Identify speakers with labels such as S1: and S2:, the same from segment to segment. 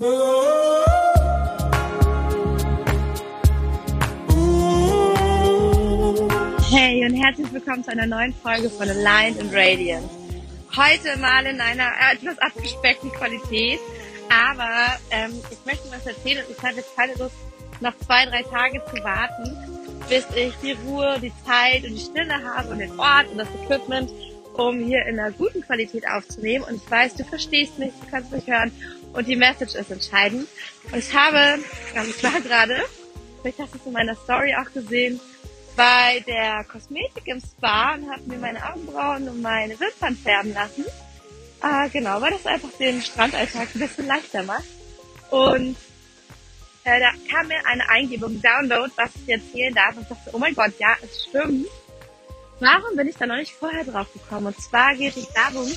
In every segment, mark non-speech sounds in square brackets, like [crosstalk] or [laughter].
S1: Hey und herzlich willkommen zu einer neuen Folge von Aligned and Radiant. Heute mal in einer etwas abgespeckten Qualität, aber ähm, ich möchte was erzählen und ich habe jetzt keine Lust, noch zwei, drei Tage zu warten, bis ich die Ruhe, die Zeit und die Stille habe und den Ort und das Equipment, um hier in einer guten Qualität aufzunehmen. Und ich weiß, du verstehst mich, du kannst mich hören und die Message ist entscheidend. Und ich habe, ich war gerade, vielleicht hast du es in meiner Story auch gesehen, bei der Kosmetik im Spa und habe mir meine Augenbrauen und meine Wimpern färben lassen. Äh, genau, weil das einfach den Strandalltag ein bisschen leichter macht. Und äh, da kam mir eine Eingebung, Download, was ich erzählen darf. Und ich dachte, oh mein Gott, ja, es stimmt. Warum bin ich da noch nicht vorher drauf gekommen? Und zwar geht es darum,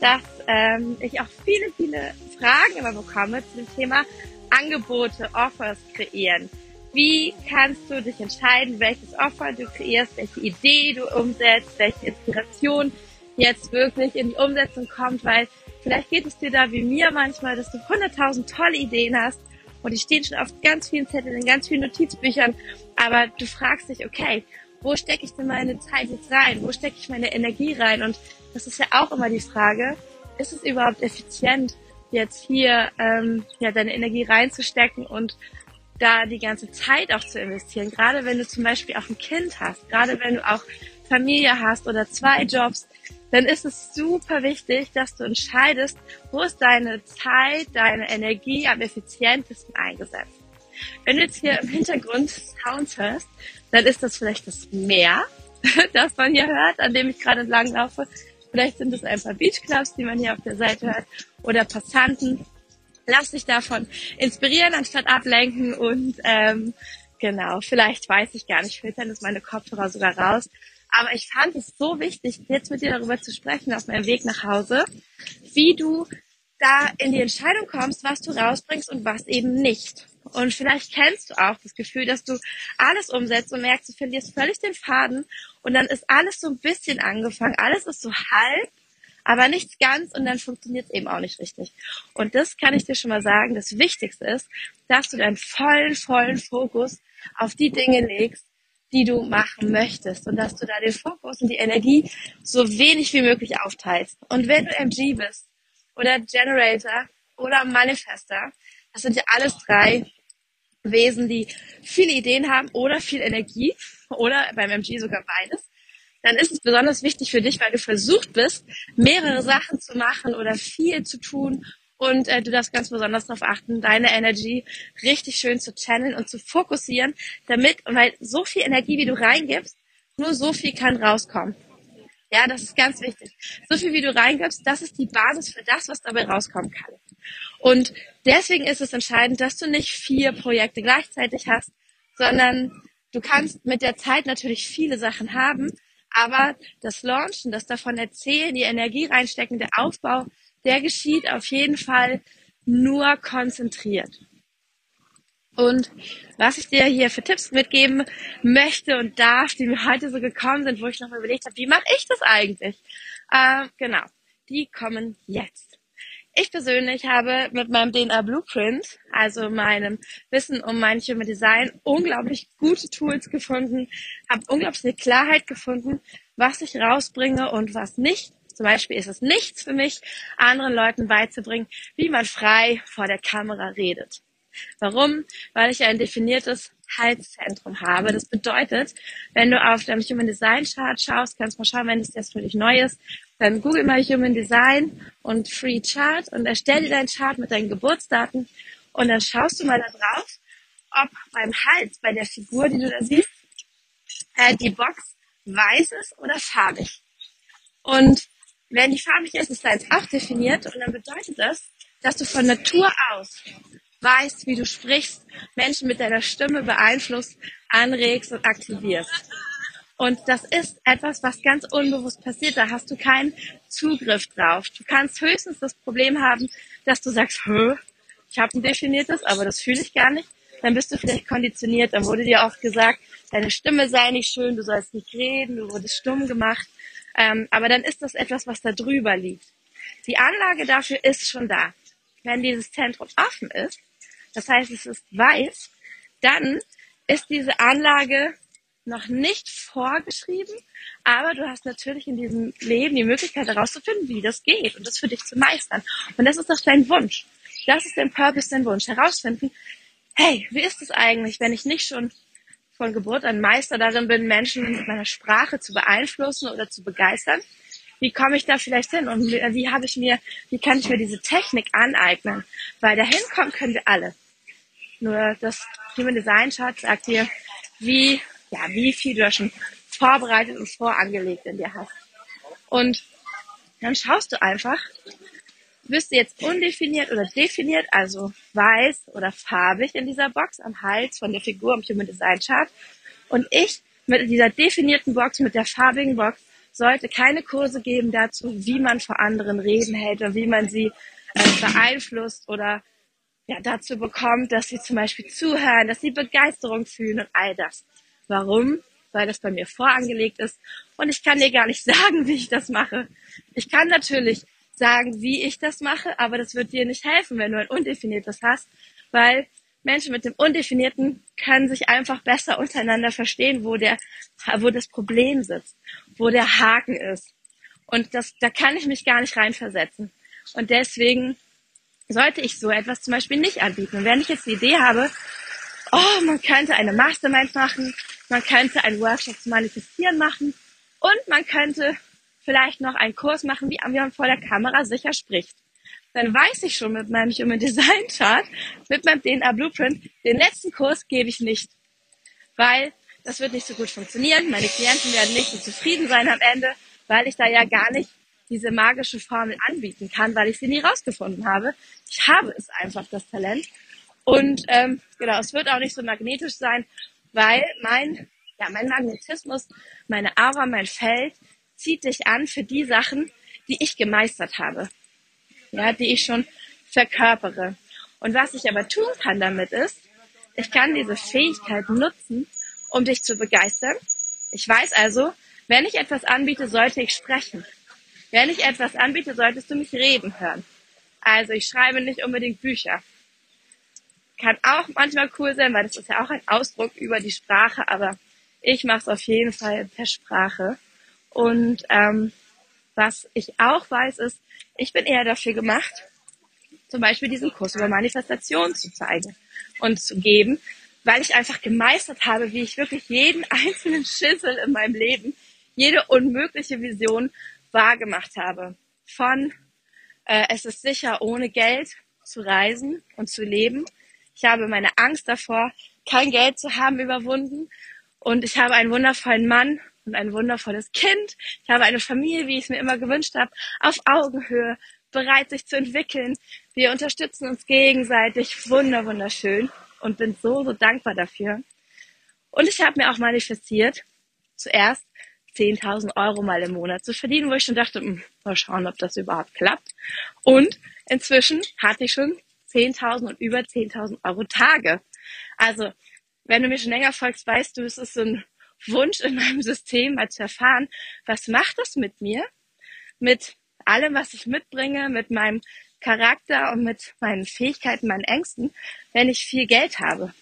S1: dass ähm, ich auch viele, viele Fragen immer bekomme zu dem Thema Angebote, Offers kreieren. Wie kannst du dich entscheiden, welches Offer du kreierst, welche Idee du umsetzt, welche Inspiration jetzt wirklich in die Umsetzung kommt, weil vielleicht geht es dir da wie mir manchmal, dass du hunderttausend tolle Ideen hast und die stehen schon auf ganz vielen Zetteln, in ganz vielen Notizbüchern, aber du fragst dich, okay, wo stecke ich denn meine Zeit jetzt rein? Wo stecke ich meine Energie rein? Und das ist ja auch immer die Frage, ist es überhaupt effizient, jetzt hier ähm, ja, deine Energie reinzustecken und da die ganze Zeit auch zu investieren. Gerade wenn du zum Beispiel auch ein Kind hast, gerade wenn du auch Familie hast oder zwei Jobs, dann ist es super wichtig, dass du entscheidest, wo ist deine Zeit, deine Energie am effizientesten eingesetzt. Wenn du jetzt hier im Hintergrund Sounds hörst, dann ist das vielleicht das Meer, [laughs] das man hier hört, an dem ich gerade entlang laufe. Vielleicht sind es ein paar Beachclubs, die man hier auf der Seite hört, oder Passanten. Lass dich davon inspirieren, anstatt ablenken und ähm, genau, vielleicht weiß ich gar nicht, filtern ist meine Kopfhörer sogar raus. Aber ich fand es so wichtig, jetzt mit dir darüber zu sprechen auf meinem Weg nach Hause, wie du da in die Entscheidung kommst, was du rausbringst und was eben nicht. Und vielleicht kennst du auch das Gefühl, dass du alles umsetzt und merkst, du verlierst völlig den Faden. Und dann ist alles so ein bisschen angefangen, alles ist so halb, aber nichts ganz. Und dann funktioniert es eben auch nicht richtig. Und das kann ich dir schon mal sagen, das Wichtigste ist, dass du deinen vollen, vollen Fokus auf die Dinge legst, die du machen möchtest. Und dass du da den Fokus und die Energie so wenig wie möglich aufteilst. Und wenn du MG bist oder Generator oder Manifester, das sind ja alles drei Wesen, die viele Ideen haben oder viel Energie oder beim MG sogar beides, dann ist es besonders wichtig für dich, weil du versucht bist, mehrere Sachen zu machen oder viel zu tun und äh, du darfst ganz besonders darauf achten, deine Energy richtig schön zu channeln und zu fokussieren, damit, weil so viel Energie, wie du reingibst, nur so viel kann rauskommen. Ja, das ist ganz wichtig. So viel, wie du reingibst, das ist die Basis für das, was dabei rauskommen kann. Und deswegen ist es entscheidend, dass du nicht vier Projekte gleichzeitig hast, sondern du kannst mit der Zeit natürlich viele Sachen haben, aber das Launchen, das davon erzählen, die Energie reinstecken, der Aufbau, der geschieht auf jeden Fall nur konzentriert. Und was ich dir hier für Tipps mitgeben möchte und darf, die mir heute so gekommen sind, wo ich nochmal überlegt habe, wie mache ich das eigentlich? Äh, genau, die kommen jetzt. Ich persönlich habe mit meinem DNA Blueprint, also meinem Wissen um mein Human Design, unglaublich gute Tools gefunden, habe unglaublich eine Klarheit gefunden, was ich rausbringe und was nicht. Zum Beispiel ist es nichts für mich, anderen Leuten beizubringen, wie man frei vor der Kamera redet. Warum? Weil ich ein definiertes Halszentrum habe. Das bedeutet, wenn du auf deinem Human Design Chart schaust, kannst du mal schauen, wenn es jetzt für dich neu ist, dann google mal Human Design und Free Chart und erstell dir deinen Chart mit deinen Geburtsdaten und dann schaust du mal da drauf, ob beim Hals, bei der Figur, die du da siehst, äh, die Box weiß ist oder farbig. Und wenn die farbig ist, ist deins auch definiert und dann bedeutet das, dass du von Natur aus weißt, wie du sprichst, Menschen mit deiner Stimme beeinflusst, anregst und aktivierst. Und das ist etwas, was ganz unbewusst passiert. Da hast du keinen Zugriff drauf. Du kannst höchstens das Problem haben, dass du sagst, Hö, ich habe ein definiertes, aber das fühle ich gar nicht. Dann bist du vielleicht konditioniert. Dann wurde dir oft gesagt, deine Stimme sei nicht schön, du sollst nicht reden, du wurdest stumm gemacht. Ähm, aber dann ist das etwas, was da drüber liegt. Die Anlage dafür ist schon da. wenn dieses Zentrum offen ist, das heißt, es ist weiß, dann ist diese Anlage noch nicht vorgeschrieben, aber du hast natürlich in diesem Leben die Möglichkeit herauszufinden, wie das geht und das für dich zu meistern. Und das ist doch dein Wunsch. Das ist dein Purpose, dein Wunsch. Herausfinden, hey, wie ist es eigentlich, wenn ich nicht schon von Geburt an Meister darin bin, Menschen mit meiner Sprache zu beeinflussen oder zu begeistern? Wie komme ich da vielleicht hin? Und wie habe ich mir, wie kann ich mir diese Technik aneignen? Weil dahin kommen können wir alle. Nur das Human Design Chart sagt dir, wie ja, wie viel du da schon vorbereitet und vorangelegt in dir hast. Und dann schaust du einfach, bist du jetzt undefiniert oder definiert, also weiß oder farbig in dieser Box am Hals von der Figur im Human Design Chart. Und ich mit dieser definierten Box, mit der farbigen Box, sollte keine Kurse geben dazu, wie man vor anderen Reden hält und wie man sie äh, beeinflusst oder ja, dazu bekommt, dass sie zum Beispiel zuhören, dass sie Begeisterung fühlen und all das. Warum? Weil das bei mir vorangelegt ist und ich kann dir gar nicht [laughs] sagen, wie ich das mache. Ich kann natürlich sagen, wie ich das mache, aber das wird dir nicht helfen, wenn du ein undefiniertes hast, weil Menschen mit dem Undefinierten können sich einfach besser untereinander verstehen, wo der, wo das Problem sitzt, wo der Haken ist. Und das, da kann ich mich gar nicht reinversetzen. Und deswegen sollte ich so etwas zum Beispiel nicht anbieten. Und wenn ich jetzt die Idee habe, oh, man könnte eine Mastermind machen, man könnte einen Workshop zum Manifestieren machen und man könnte vielleicht noch einen Kurs machen, wie man vor der Kamera sicher spricht. Dann weiß ich schon mit meinem Human Design Chart, mit meinem DNA Blueprint, den letzten Kurs gebe ich nicht. Weil das wird nicht so gut funktionieren. Meine Klienten werden nicht so zufrieden sein am Ende, weil ich da ja gar nicht diese magische Formel anbieten kann, weil ich sie nie rausgefunden habe. Ich habe es einfach, das Talent. Und ähm, genau, es wird auch nicht so magnetisch sein, weil mein, ja, mein Magnetismus, meine Aura, mein Feld zieht dich an für die Sachen, die ich gemeistert habe. Ja, die ich schon verkörpere. Und was ich aber tun kann damit ist, ich kann diese Fähigkeit nutzen, um dich zu begeistern. Ich weiß also, wenn ich etwas anbiete, sollte ich sprechen. Wenn ich etwas anbiete, solltest du mich reden hören. Also ich schreibe nicht unbedingt Bücher kann auch manchmal cool sein, weil das ist ja auch ein Ausdruck über die Sprache, aber ich mache es auf jeden Fall per Sprache. Und ähm, was ich auch weiß, ist, ich bin eher dafür gemacht, zum Beispiel diesen Kurs über Manifestation zu zeigen und zu geben, weil ich einfach gemeistert habe, wie ich wirklich jeden [laughs] einzelnen Schissel in meinem Leben, jede unmögliche Vision wahrgemacht habe. Von äh, es ist sicher, ohne Geld zu reisen und zu leben, ich habe meine Angst davor, kein Geld zu haben, überwunden. Und ich habe einen wundervollen Mann und ein wundervolles Kind. Ich habe eine Familie, wie ich es mir immer gewünscht habe, auf Augenhöhe, bereit sich zu entwickeln. Wir unterstützen uns gegenseitig. Wunder, wunderschön. Und bin so, so dankbar dafür. Und ich habe mir auch manifestiert, zuerst 10.000 Euro mal im Monat zu verdienen, wo ich schon dachte, hm, mal schauen, ob das überhaupt klappt. Und inzwischen hatte ich schon 10.000 und über 10.000 Euro Tage. Also, wenn du mir schon länger folgst, weißt du, es ist so ein Wunsch in meinem System, mal zu erfahren, was macht das mit mir? Mit allem, was ich mitbringe, mit meinem Charakter und mit meinen Fähigkeiten, meinen Ängsten, wenn ich viel Geld habe.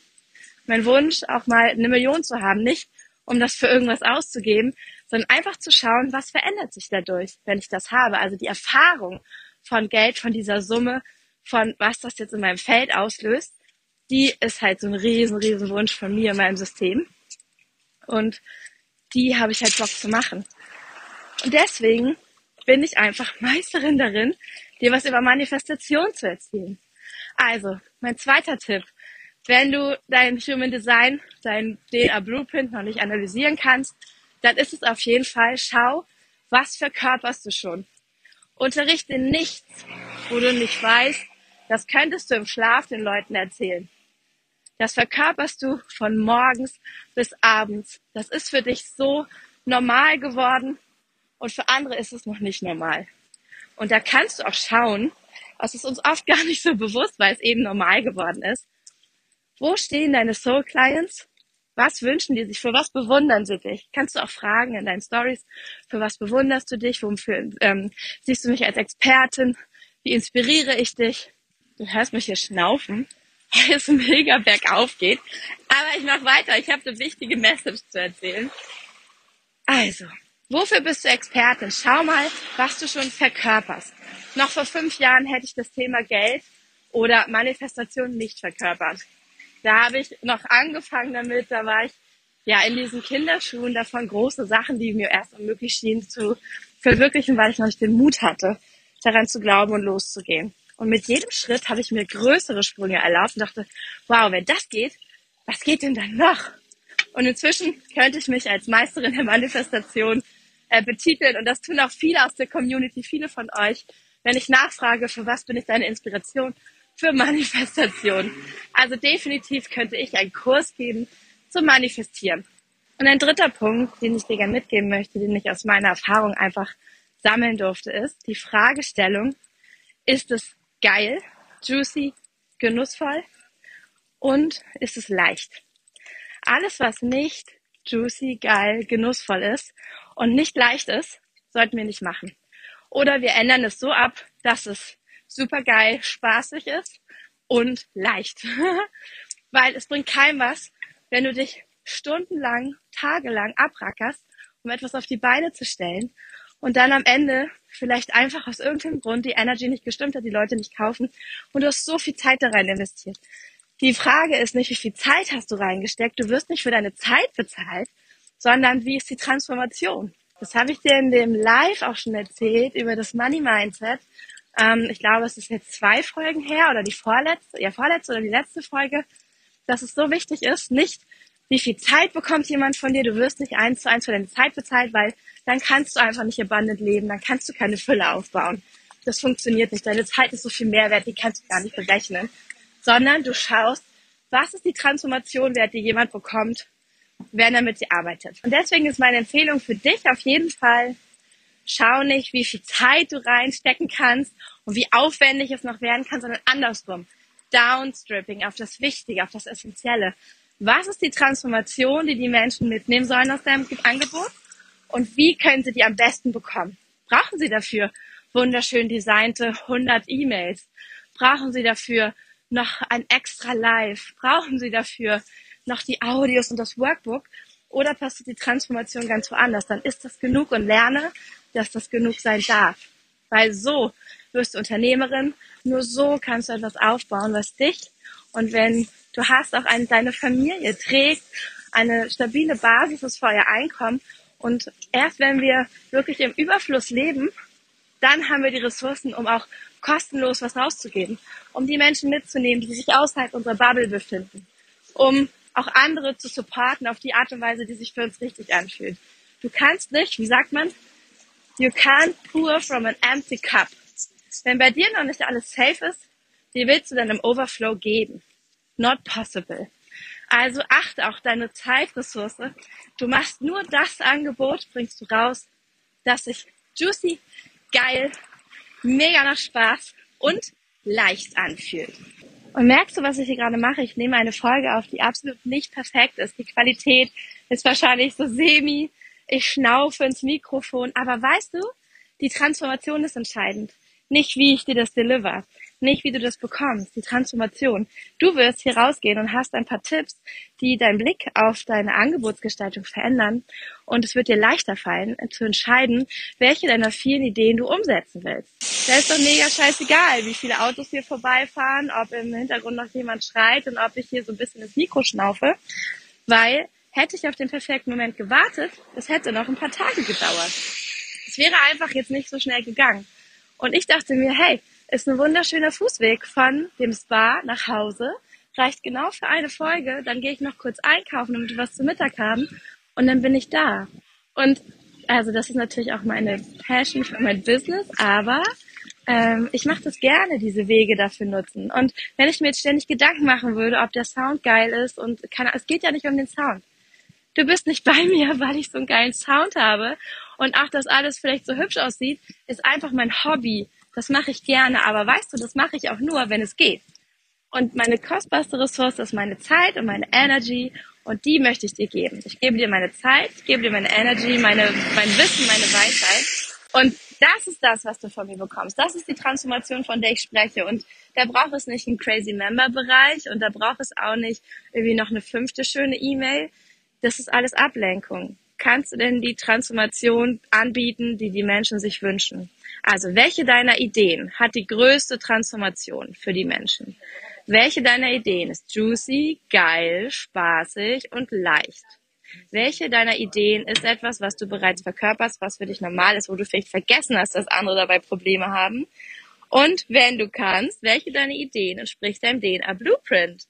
S1: Mein Wunsch, auch mal eine Million zu haben, nicht um das für irgendwas auszugeben, sondern einfach zu schauen, was verändert sich dadurch, wenn ich das habe. Also die Erfahrung von Geld, von dieser Summe von was das jetzt in meinem Feld auslöst, die ist halt so ein riesen, riesen Wunsch von mir in meinem System. Und die habe ich halt Bock zu machen. Und deswegen bin ich einfach [laughs] Meisterin darin, dir was über Manifestation zu erzählen. Also, mein zweiter Tipp. Wenn du dein Human Design, dein DNA Blueprint noch nicht analysieren kannst, dann ist es auf jeden Fall, schau, was verkörperst du schon. Unterrichte nichts, wo du nicht weißt, das könntest du im Schlaf den Leuten erzählen. Das verkörperst du von morgens bis abends. Das ist für dich so normal geworden und für andere ist es noch nicht normal. Und da kannst du auch schauen, was ist uns oft [laughs] gar nicht so bewusst, weil es eben normal geworden ist. Wo stehen deine Soul Clients? Was wünschen die sich? Für was bewundern sie dich? Kannst du auch fragen in deinen Stories, für was bewunderst du dich? Wofür ähm, siehst du mich als Expertin? Wie inspiriere ich dich? Du hörst mich hier schnaufen, [laughs] weil es mega bergauf geht. Aber ich mache weiter. Ich habe eine wichtige Message zu erzählen. Also, wofür bist du Expertin? Schau mal, was du schon verkörperst. Noch vor fünf Jahren hätte ich das Thema Geld oder Manifestation nicht verkörpert. Da habe ich noch angefangen damit, da war ich ja in diesen Kinderschuhen davon große Sachen, die mir erst unmöglich schienen zu verwirklichen, weil ich noch nicht den Mut hatte, daran zu glauben und loszugehen. Und mit jedem Schritt habe ich mir größere Sprünge erlaubt und dachte, wow, wenn das geht, was geht denn dann noch? Und inzwischen könnte ich mich als Meisterin der Manifestation äh, betiteln und das tun auch viele aus der Community, viele von euch, wenn ich nachfrage, für was bin ich deine Inspiration? Für Manifestation. Also definitiv könnte ich einen Kurs geben zum Manifestieren. Und ein dritter Punkt, den ich dir gerne mitgeben möchte, den ich aus meiner Erfahrung einfach sammeln durfte, ist die Fragestellung, ist es geil, juicy, genussvoll und ist es leicht? Alles, was nicht juicy, geil, genussvoll ist und nicht leicht ist, sollten wir nicht machen. Oder wir ändern es so ab, dass es super geil, spaßig ist und leicht. [laughs] Weil es bringt keinem was, wenn du dich stundenlang, tagelang abrackerst, um etwas auf die Beine zu stellen und dann am Ende vielleicht einfach aus irgendeinem Grund die Energy nicht gestimmt hat, die Leute nicht kaufen und du hast so viel Zeit da rein investiert. Die Frage ist nicht, wie viel Zeit hast du reingesteckt, du wirst nicht für deine Zeit bezahlt, sondern wie ist die Transformation? Das habe ich dir in dem Live auch schon erzählt über das Money Mindset. Ähm, ich glaube, es ist jetzt zwei Folgen her oder die vorletzte, ja vorletzte oder die letzte Folge, dass es so wichtig ist, nicht wie viel Zeit bekommt jemand von dir, du wirst nicht eins zu eins für deine Zeit bezahlt, weil dann kannst du einfach nicht abundant leben, dann kannst du keine Fülle aufbauen. Das funktioniert nicht. Deine Zeit ist so viel Mehrwert, die kannst du gar nicht berechnen. Sondern du schaust, was ist die Transformation wert, die jemand bekommt, wenn er mit dir arbeitet. Und deswegen ist meine Empfehlung für dich auf jeden Fall, schau nicht, wie viel Zeit du reinstecken kannst und wie aufwendig es noch werden kann, sondern andersrum. Downstripping auf das Wichtige, auf das Essentielle. Was ist die Transformation, die die Menschen mitnehmen sollen aus deinem Angebot? Und wie können sie die am besten bekommen? Brauchen sie dafür wunderschön designte 100 E-Mails? Brauchen sie dafür noch ein extra Live? Brauchen sie dafür noch die Audios und das Workbook? Oder passt die Transformation ganz woanders? Dann ist das genug und lerne, dass das genug sein darf. Weil so wirst du Unternehmerin, nur so kannst du etwas aufbauen, was dich und wenn du hast auch eine, deine Familie trägt, eine stabile Basis ist für euer Einkommen und erst wenn wir wirklich im Überfluss leben, dann haben wir die Ressourcen, um auch kostenlos was rauszugeben, um die Menschen mitzunehmen, die sich außerhalb unserer Bubble befinden, um auch andere zu supporten auf die Art und Weise, die sich für uns richtig anfühlt. Du kannst nicht, wie sagt man, you can't pour from an empty cup. Wenn bei dir noch nicht alles safe ist, wie willst du dann im Overflow geben? Not possible. Also achte auch deine Zeitressource. Du machst nur das Angebot, bringst du raus, das sich juicy, geil, mega nach Spaß und leicht anfühlt. Und merkst du, was ich hier gerade mache? Ich nehme eine Folge auf, die absolut nicht perfekt ist. Die Qualität ist wahrscheinlich so semi. Ich schnaufe ins Mikrofon. Aber weißt du, die Transformation ist entscheidend. Nicht wie ich dir das deliver nicht wie du das bekommst, die Transformation. Du wirst hier rausgehen und hast ein paar Tipps, die deinen Blick auf deine Angebotsgestaltung verändern und es wird dir leichter fallen, zu entscheiden, welche deiner vielen Ideen du umsetzen willst. Da ist doch mega scheißegal, wie viele Autos hier vorbeifahren, ob im Hintergrund noch jemand schreit und ob ich hier so ein bisschen ins Mikro schnaufe, weil hätte ich auf den perfekten Moment gewartet, es hätte noch ein paar Tage gedauert. Es wäre einfach jetzt nicht so schnell gegangen. Und ich dachte mir, hey, ist ein wunderschöner Fußweg von dem Spa nach Hause. Reicht genau für eine Folge. Dann gehe ich noch kurz einkaufen, damit wir was zu Mittag haben. Und dann bin ich da. Und also das ist natürlich auch meine Passion für mein Business, aber ähm, ich mache das gerne, diese Wege dafür nutzen. Und wenn ich mir jetzt ständig Gedanken machen würde, ob der Sound geil ist und kann, es geht ja nicht um den Sound. Du bist nicht bei mir, [laughs] weil ich so einen geilen Sound habe und auch, dass alles vielleicht so hübsch aussieht, ist einfach mein Hobby. Das mache ich gerne, aber weißt du, das mache ich auch nur, wenn es geht. Und meine kostbarste Ressource ist meine Zeit und meine Energy und die möchte ich dir geben. Ich gebe dir meine Zeit, ich gebe dir meine Energy, meine, mein Wissen, meine Weisheit und Das ist das, was du von mir bekommst. Das ist die Transformation, von der ich spreche. Und da braucht es nicht einen crazy Member-Bereich und da braucht es auch nicht irgendwie noch eine fünfte schöne E-Mail. Das ist alles Ablenkung. Kannst du denn die Transformation anbieten, die die Menschen sich wünschen? Also, welche deiner Ideen hat die größte Transformation für die Menschen? Welche deiner Ideen ist juicy, geil, spaßig und leicht? Welche deiner Ideen ist etwas, was du bereits verkörperst, was für dich normal ist, wo du vielleicht vergessen hast, dass andere dabei Probleme haben? Und wenn du kannst, welche deiner Ideen entspricht deinem DNA Blueprint?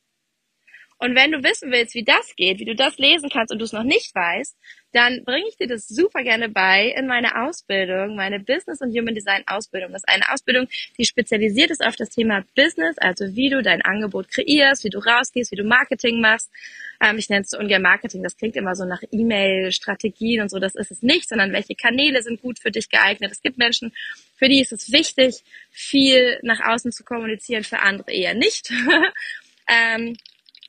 S1: Und wenn du wissen willst, wie das geht, wie du das lesen kannst und du es noch nicht weißt, dann bringe ich dir das super gerne bei in meiner Ausbildung, meine Business und Human Design Ausbildung. Das ist eine Ausbildung, die spezialisiert ist auf das Thema Business, also wie du dein Angebot kreierst, wie du rausgehst, wie du Marketing machst. Ähm, ich nenne es so ungern Marketing, das klingt immer so nach E-Mail-Strategien und so, das ist es nicht, sondern welche Kanäle sind gut für dich geeignet. Es gibt Menschen, für die ist es wichtig, viel nach außen zu kommunizieren, für andere eher nicht. [laughs] ähm,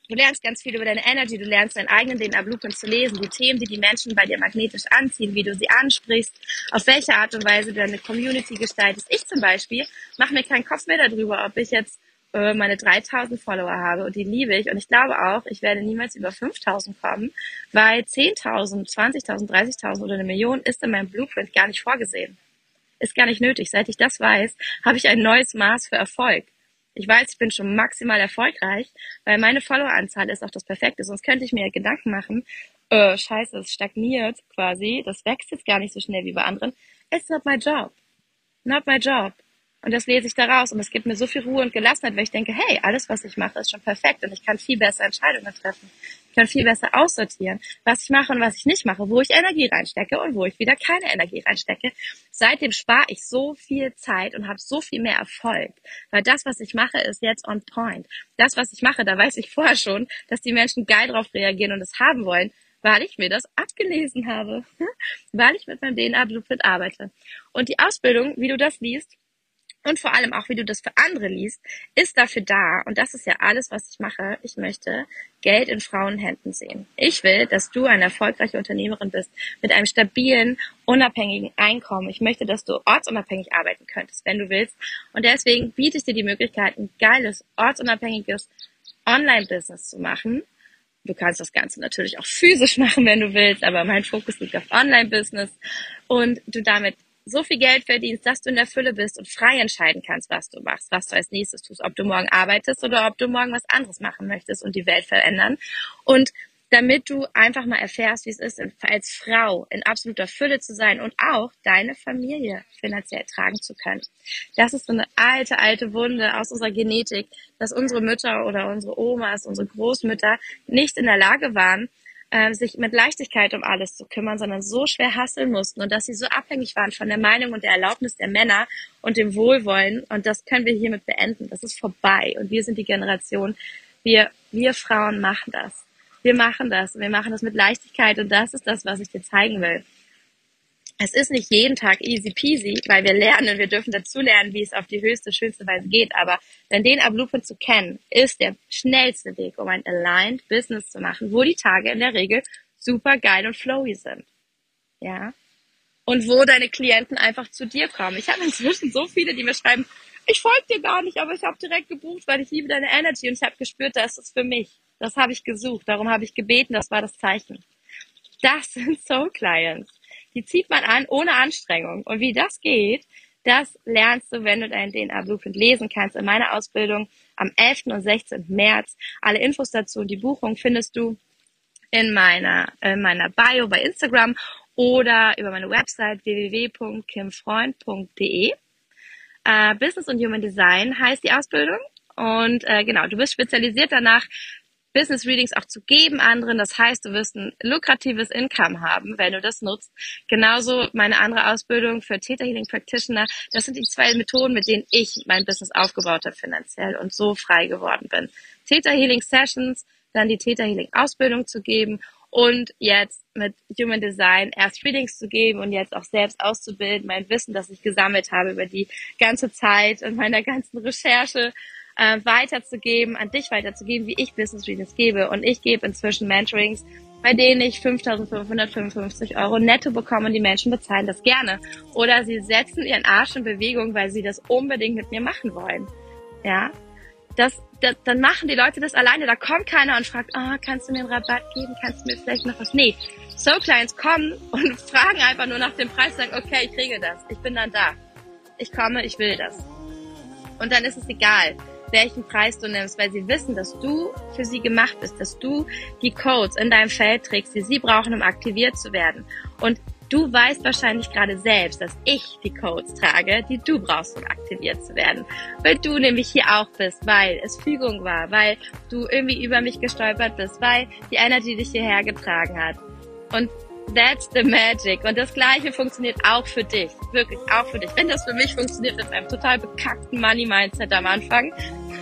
S1: Du lernst ganz viel über deine Energy, du lernst deinen eigenen DNA Blueprint zu lesen, die Themen, die die Menschen bei dir magnetisch anziehen, wie du sie ansprichst, auf welche Art und Weise du deine Community gestaltest. Ich zum Beispiel mache mir keinen Kopf mehr darüber, ob ich jetzt äh, meine 3000 Follower habe und die liebe ich und ich glaube auch, ich werde niemals über 5000 kommen, weil 10.000, 20.000, 30.000 oder eine Million ist in meinem Blueprint gar nicht vorgesehen. Ist gar nicht nötig. Seit ich das weiß, habe ich ein neues Maß für Erfolg. Ich weiß, ich bin schon maximal erfolgreich, weil meine Followeranzahl ist auch das Perfekte. Sonst könnte ich mir Gedanken machen, äh, scheiße, es stagniert quasi, das wächst jetzt gar nicht so schnell wie bei anderen. It's not my job. Not my job. Und das lese ich daraus und es gibt mir so viel Ruhe und Gelassenheit, weil ich denke, hey, alles, was ich mache, ist schon perfekt und ich kann viel besser Entscheidungen treffen. Ich kann viel besser aussortieren, was ich mache und was ich nicht mache, wo ich Energie reinstecke und wo ich wieder keine Energie reinstecke. Seitdem spare ich so viel Zeit und habe so viel mehr Erfolg, weil das, was ich mache, ist jetzt on point. Das, was ich mache, da weiß ich vorher schon, dass die Menschen geil drauf reagieren und es haben wollen, weil ich mir das abgelesen habe, [laughs] weil ich mit meinem DNA Blueprint arbeite. Und die Ausbildung, wie du das liest, und vor allem auch, wie du das für andere liest, ist dafür da. Und das ist ja alles, was ich mache. Ich möchte Geld in Frauenhänden sehen. Ich will, dass du eine erfolgreiche Unternehmerin bist mit einem stabilen, unabhängigen Einkommen. Ich möchte, dass du ortsunabhängig arbeiten könntest, wenn du willst. Und deswegen biete ich dir die Möglichkeit, ein geiles, ortsunabhängiges Online-Business zu machen. Du kannst das Ganze natürlich auch physisch [laughs] machen, wenn du willst, aber mein Fokus liegt auf Online-Business und du damit so viel Geld verdienst, dass du in der Fülle bist und frei entscheiden kannst, was du machst, was du als nächstes tust, ob du morgen arbeitest oder ob du morgen was anderes machen möchtest und die Welt verändern. Und damit du einfach mal erfährst, wie es ist, als Frau in absoluter Fülle zu sein und auch deine Familie finanziell tragen zu können. Das ist so eine alte, alte Wunde aus unserer Genetik, dass unsere Mütter oder unsere Omas, unsere Großmütter nicht in der Lage waren, äh, sich mit Leichtigkeit um alles zu kümmern, sondern so schwer hasseln mussten und dass sie so abhängig waren von der Meinung und der Erlaubnis der Männer und dem Wohlwollen. Und das können wir hiermit beenden. Das ist vorbei. Und wir sind die Generation, wir, wir Frauen machen das. Wir machen das. Wir machen das mit Leichtigkeit und das ist das, was ich dir zeigen will es ist nicht jeden Tag easy peasy, weil wir lernen, wir dürfen dazu lernen, wie es auf die höchste, schönste Weise geht. Aber wenn den Blueprint zu kennen, ist der schnellste Weg, um ein aligned Business zu machen, wo die Tage in der Regel super geil und flowy sind. Ja. Und wo deine Klienten einfach zu dir kommen. Ich habe inzwischen so viele, die mir schreiben, ich folge dir gar nicht, aber ich habe direkt gebucht, weil ich liebe deine Energy und ich habe gespürt, das ist für mich. Das habe ich gesucht, darum habe ich gebeten, das war das Zeichen. Das sind Soul Clients die zieht man an ohne Anstrengung. Und wie das geht, das lernst du, wenn du deinen DNA Blueprint lesen kannst in meiner Ausbildung am 11. und 16. März. Alle Infos dazu und die Buchung findest du in meiner, in meiner Bio bei Instagram oder über meine Website www.kimfreund.de. Äh, Business und Human Design heißt die Ausbildung. Und äh, genau, du bist spezialisiert danach, Business Readings auch zu geben anderen. Das heißt, du wirst ein lukratives Income haben, wenn du das nutzt. Genauso meine andere Ausbildung für Theta Healing Practitioner. Das sind die zwei Methoden, mit denen ich mein Business aufgebaut habe finanziell und so frei geworden bin. Theta Healing Sessions, dann die Theta Healing Ausbildung zu geben und jetzt mit Human Design erst Readings zu geben und jetzt auch selbst auszubilden, mein Wissen, das ich gesammelt habe über die ganze Zeit und meiner ganzen Recherche äh, weiterzugeben, an dich weiterzugeben, wie ich Business Readings gebe. Und ich gebe inzwischen Mentorings bei denen ich 5.555 Euro netto bekomme und die Menschen bezahlen das gerne. Oder sie setzen ihren Arsch in Bewegung, weil sie das unbedingt mit mir machen wollen. Ja, das, das, dann machen die Leute das alleine. Da kommt keiner und fragt, oh, kannst du mir einen Rabatt geben? Kannst du mir vielleicht noch was? Nee, Soul Clients kommen [laughs] und fragen einfach nur nach dem Preis, sagen, okay, ich kriege das. Ich bin dann da. Ich komme, ich will das. Und dann ist es egal, welchen Preis du nimmst, weil sie wissen, dass du für sie gemacht bist, dass du die Codes in deinem Feld trägst, die sie brauchen, um aktiviert zu werden. Und du weißt wahrscheinlich gerade selbst, dass ich die Codes trage, die du brauchst, um aktiviert zu werden. Weil du nämlich hier auch bist, weil es Fügung war, weil du irgendwie über mich gestolpert bist, weil die Energy dich hierher getragen hat. Und That's the magic. Und das Gleiche funktioniert auch für dich. Wirklich auch für dich. Wenn das für mich funktioniert mit einem total bekackten Money-Mindset am Anfang,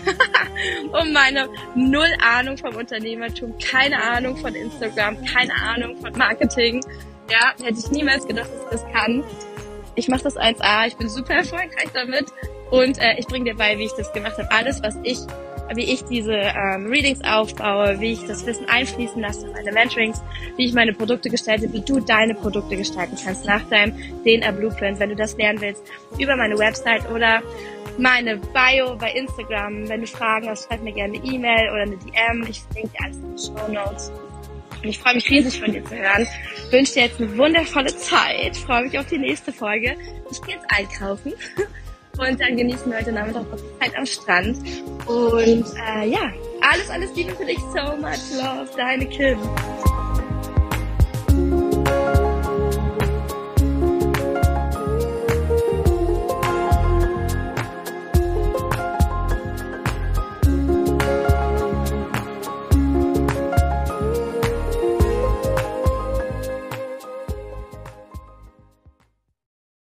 S1: [laughs] um meine null Ahnung vom Unternehmertum, keine Ahnung von Instagram, keine Ahnung von Marketing. Ja, hätte ich niemals gedacht, dass ich das kann. Ich mache das 1A, ich bin super erfolgreich damit und äh, ich bringe dir bei, wie ich das gemacht habe. Alles, was ich, wie ich diese ähm, Readings aufbaue, wie ich das Wissen einfließen lasse in meine Mentorings, wie ich meine Produkte gestalte, wie du deine Produkte gestalten kannst nach deinem DNA Blueprint, wenn du das lernen willst, über meine Website oder meine Bio bei Instagram. Wenn du Fragen hast, schreib mir gerne eine E-Mail oder eine DM. Ich verlinke dir alles in den Show Notes. Und ich freue mich riesig von dir zu hören. Ich wünsche dir jetzt eine wundervolle Zeit. Ich freue mich auf die nächste Folge. Ich gehe jetzt einkaufen. [laughs] Und dann genießen wir heute Nachmittag noch Zeit am Strand. Und äh, ja, alles, alles Liebe für dich. So much love. Deine Kim.